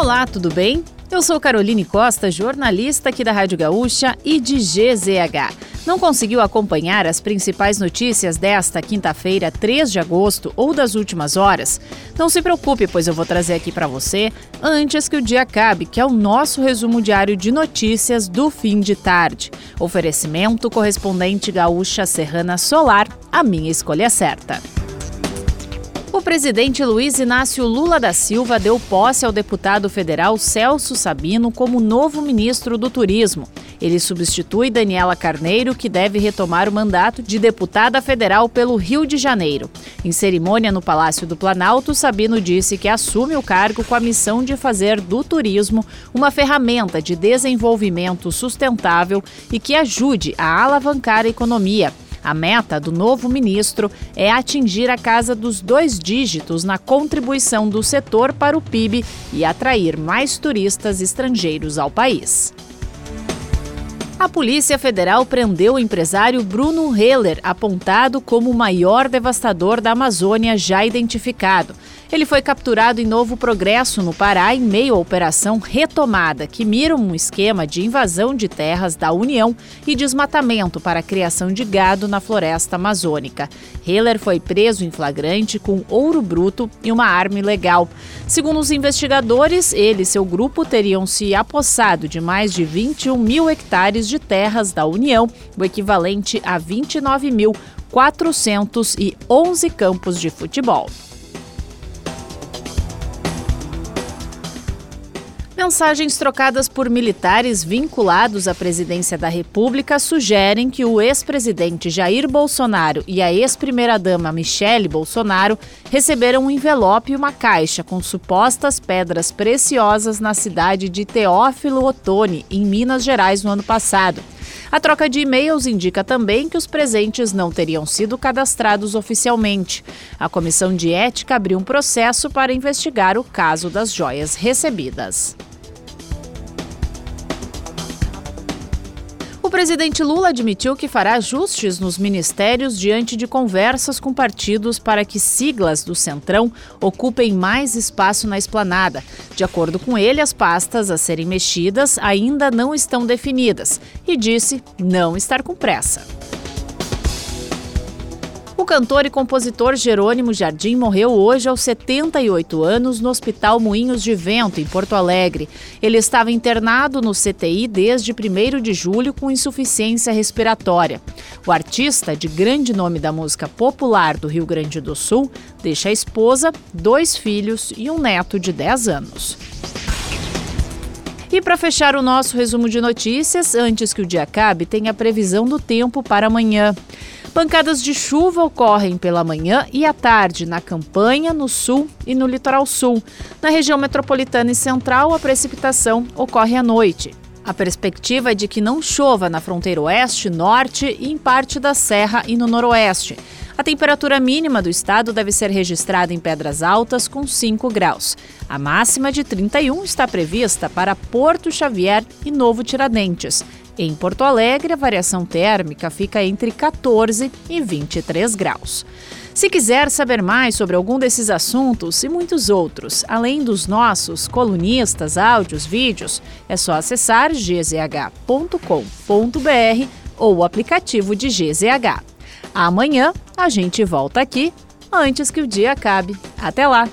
Olá, tudo bem? Eu sou Caroline Costa, jornalista aqui da Rádio Gaúcha e de GZH. Não conseguiu acompanhar as principais notícias desta quinta-feira, 3 de agosto ou das últimas horas? Não se preocupe, pois eu vou trazer aqui para você antes que o dia acabe, que é o nosso resumo diário de notícias do fim de tarde. Oferecimento correspondente Gaúcha Serrana Solar, a minha escolha certa. O presidente Luiz Inácio Lula da Silva deu posse ao deputado federal Celso Sabino como novo ministro do Turismo. Ele substitui Daniela Carneiro, que deve retomar o mandato de deputada federal pelo Rio de Janeiro. Em cerimônia no Palácio do Planalto, Sabino disse que assume o cargo com a missão de fazer do turismo uma ferramenta de desenvolvimento sustentável e que ajude a alavancar a economia. A meta do novo ministro é atingir a casa dos dois dígitos na contribuição do setor para o PIB e atrair mais turistas estrangeiros ao país. A Polícia Federal prendeu o empresário Bruno Heller, apontado como o maior devastador da Amazônia já identificado. Ele foi capturado em Novo Progresso, no Pará, em meio à Operação Retomada, que mira um esquema de invasão de terras da União e desmatamento para a criação de gado na floresta amazônica. Heller foi preso em flagrante com ouro bruto e uma arma ilegal. Segundo os investigadores, ele e seu grupo teriam se apossado de mais de 21 mil hectares de terras da União, o equivalente a 29.411 campos de futebol. Mensagens trocadas por militares vinculados à presidência da República sugerem que o ex-presidente Jair Bolsonaro e a ex-primeira-dama Michele Bolsonaro receberam um envelope e uma caixa com supostas pedras preciosas na cidade de Teófilo Otoni, em Minas Gerais, no ano passado. A troca de e-mails indica também que os presentes não teriam sido cadastrados oficialmente. A comissão de ética abriu um processo para investigar o caso das joias recebidas. O presidente Lula admitiu que fará ajustes nos ministérios diante de conversas com partidos para que siglas do Centrão ocupem mais espaço na esplanada. De acordo com ele, as pastas a serem mexidas ainda não estão definidas e disse não estar com pressa cantor e compositor Jerônimo Jardim morreu hoje aos 78 anos no Hospital Moinhos de Vento, em Porto Alegre. Ele estava internado no CTI desde 1 de julho com insuficiência respiratória. O artista, de grande nome da música popular do Rio Grande do Sul, deixa a esposa, dois filhos e um neto de 10 anos. E para fechar o nosso resumo de notícias, antes que o dia acabe, tem a previsão do tempo para amanhã. Pancadas de chuva ocorrem pela manhã e à tarde na campanha, no sul e no litoral sul. Na região metropolitana e central, a precipitação ocorre à noite. A perspectiva é de que não chova na fronteira oeste, norte e em parte da serra e no noroeste. A temperatura mínima do estado deve ser registrada em Pedras Altas, com 5 graus. A máxima de 31 está prevista para Porto Xavier e Novo Tiradentes. Em Porto Alegre, a variação térmica fica entre 14 e 23 graus. Se quiser saber mais sobre algum desses assuntos e muitos outros, além dos nossos colunistas, áudios, vídeos, é só acessar gzh.com.br ou o aplicativo de GZH. Amanhã a gente volta aqui antes que o dia acabe. Até lá!